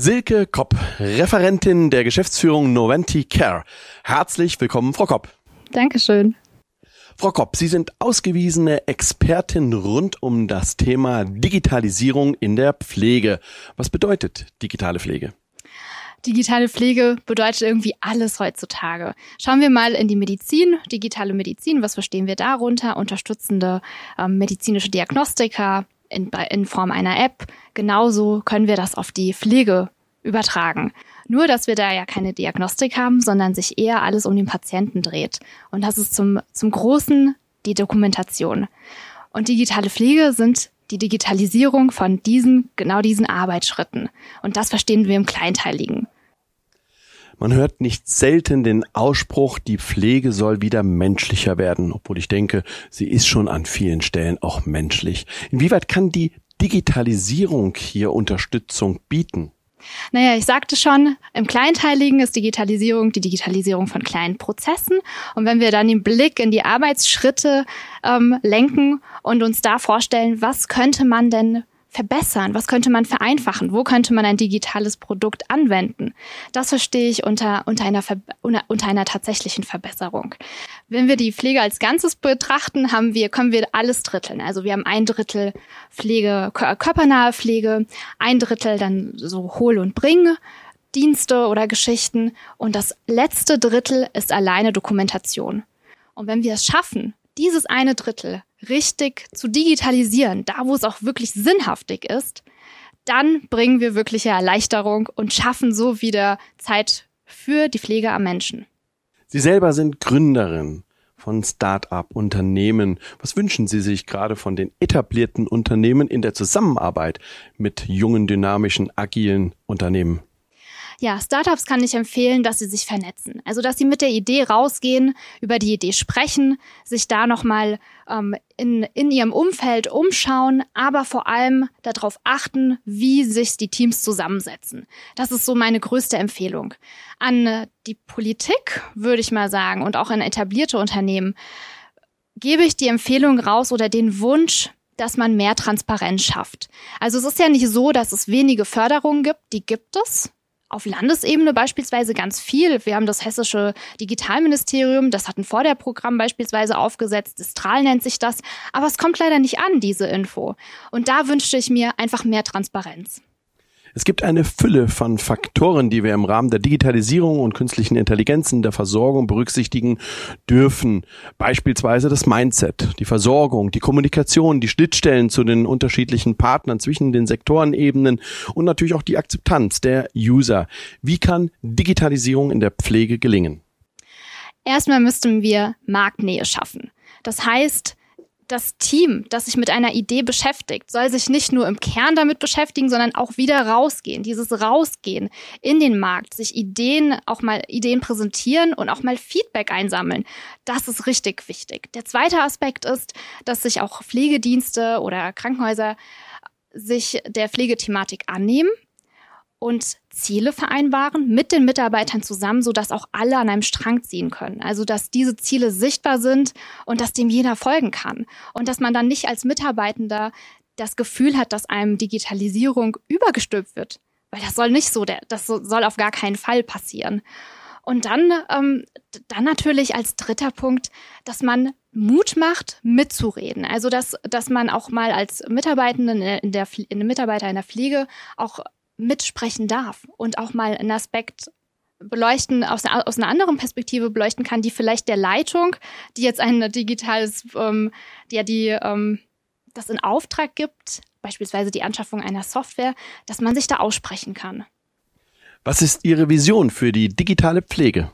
Silke Kopp, Referentin der Geschäftsführung Noventi Care. Herzlich willkommen, Frau Kopp. Dankeschön. Frau Kopp, Sie sind ausgewiesene Expertin rund um das Thema Digitalisierung in der Pflege. Was bedeutet digitale Pflege? Digitale Pflege bedeutet irgendwie alles heutzutage. Schauen wir mal in die Medizin, digitale Medizin, was verstehen wir darunter? Unterstützende ähm, medizinische Diagnostika, in, in Form einer App. Genauso können wir das auf die Pflege übertragen. Nur, dass wir da ja keine Diagnostik haben, sondern sich eher alles um den Patienten dreht. Und das ist zum, zum Großen die Dokumentation. Und digitale Pflege sind die Digitalisierung von diesen, genau diesen Arbeitsschritten. Und das verstehen wir im Kleinteiligen. Man hört nicht selten den Ausspruch, die Pflege soll wieder menschlicher werden, obwohl ich denke, sie ist schon an vielen Stellen auch menschlich. Inwieweit kann die Digitalisierung hier Unterstützung bieten? Naja, ich sagte schon, im Kleinteiligen ist Digitalisierung die Digitalisierung von kleinen Prozessen. Und wenn wir dann den Blick in die Arbeitsschritte ähm, lenken und uns da vorstellen, was könnte man denn verbessern? Was könnte man vereinfachen? Wo könnte man ein digitales Produkt anwenden? Das verstehe ich unter, unter, einer, unter einer tatsächlichen Verbesserung. Wenn wir die Pflege als Ganzes betrachten, haben wir, können wir alles dritteln. Also wir haben ein Drittel Pflege, körpernahe Pflege, ein Drittel dann so Hohl- und Bring. Dienste oder Geschichten und das letzte Drittel ist alleine Dokumentation. Und wenn wir es schaffen, dieses eine Drittel richtig zu digitalisieren, da wo es auch wirklich sinnhaftig ist, dann bringen wir wirkliche Erleichterung und schaffen so wieder Zeit für die Pflege am Menschen. Sie selber sind Gründerin von Start-up-Unternehmen. Was wünschen Sie sich gerade von den etablierten Unternehmen in der Zusammenarbeit mit jungen, dynamischen, agilen Unternehmen? Ja, Startups kann ich empfehlen, dass sie sich vernetzen. Also, dass sie mit der Idee rausgehen, über die Idee sprechen, sich da nochmal ähm, in, in ihrem Umfeld umschauen, aber vor allem darauf achten, wie sich die Teams zusammensetzen. Das ist so meine größte Empfehlung. An äh, die Politik würde ich mal sagen und auch an etablierte Unternehmen gebe ich die Empfehlung raus oder den Wunsch, dass man mehr Transparenz schafft. Also es ist ja nicht so, dass es wenige Förderungen gibt, die gibt es auf Landesebene beispielsweise ganz viel. Wir haben das hessische Digitalministerium, das hat ein Vorderprogramm beispielsweise aufgesetzt. Distral nennt sich das. Aber es kommt leider nicht an, diese Info. Und da wünschte ich mir einfach mehr Transparenz. Es gibt eine Fülle von Faktoren, die wir im Rahmen der Digitalisierung und künstlichen Intelligenzen der Versorgung berücksichtigen dürfen. Beispielsweise das Mindset, die Versorgung, die Kommunikation, die Schnittstellen zu den unterschiedlichen Partnern zwischen den Sektorenebenen und natürlich auch die Akzeptanz der User. Wie kann Digitalisierung in der Pflege gelingen? Erstmal müssten wir Marktnähe schaffen. Das heißt, das Team, das sich mit einer Idee beschäftigt, soll sich nicht nur im Kern damit beschäftigen, sondern auch wieder rausgehen. Dieses Rausgehen in den Markt, sich Ideen, auch mal Ideen präsentieren und auch mal Feedback einsammeln. Das ist richtig wichtig. Der zweite Aspekt ist, dass sich auch Pflegedienste oder Krankenhäuser sich der Pflegethematik annehmen und Ziele vereinbaren mit den Mitarbeitern zusammen, so dass auch alle an einem Strang ziehen können. Also dass diese Ziele sichtbar sind und dass dem jeder folgen kann und dass man dann nicht als Mitarbeitender das Gefühl hat, dass einem Digitalisierung übergestülpt wird, weil das soll nicht so, das soll auf gar keinen Fall passieren. Und dann, ähm, dann natürlich als dritter Punkt, dass man Mut macht, mitzureden. Also dass, dass man auch mal als Mitarbeitenden in der, in der Mitarbeiter in der Pflege auch mitsprechen darf und auch mal einen Aspekt beleuchten, aus, aus einer anderen Perspektive beleuchten kann, die vielleicht der Leitung, die jetzt ein digitales, ähm, ja die ähm, das in Auftrag gibt, beispielsweise die Anschaffung einer Software, dass man sich da aussprechen kann. Was ist Ihre Vision für die digitale Pflege?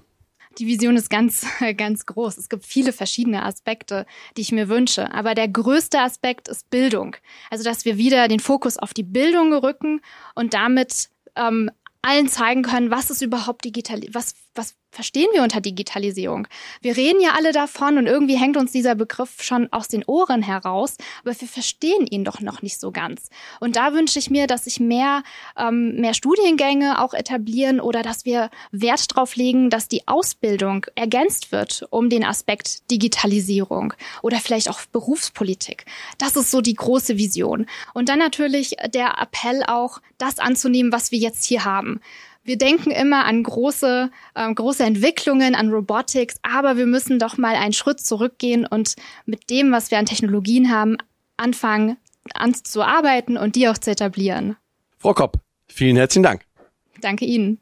Die Vision ist ganz, ganz groß. Es gibt viele verschiedene Aspekte, die ich mir wünsche. Aber der größte Aspekt ist Bildung. Also, dass wir wieder den Fokus auf die Bildung rücken und damit ähm, allen zeigen können, was ist überhaupt digital, was, was verstehen wir unter Digitalisierung? Wir reden ja alle davon und irgendwie hängt uns dieser Begriff schon aus den Ohren heraus, aber wir verstehen ihn doch noch nicht so ganz. Und da wünsche ich mir, dass sich mehr, ähm, mehr Studiengänge auch etablieren oder dass wir Wert darauf legen, dass die Ausbildung ergänzt wird um den Aspekt Digitalisierung oder vielleicht auch Berufspolitik. Das ist so die große Vision. Und dann natürlich der Appell auch, das anzunehmen, was wir jetzt hier haben. Wir denken immer an große, äh, große Entwicklungen, an Robotics, aber wir müssen doch mal einen Schritt zurückgehen und mit dem, was wir an Technologien haben, anfangen anzuarbeiten und die auch zu etablieren. Frau Kopp, vielen herzlichen Dank. Danke Ihnen.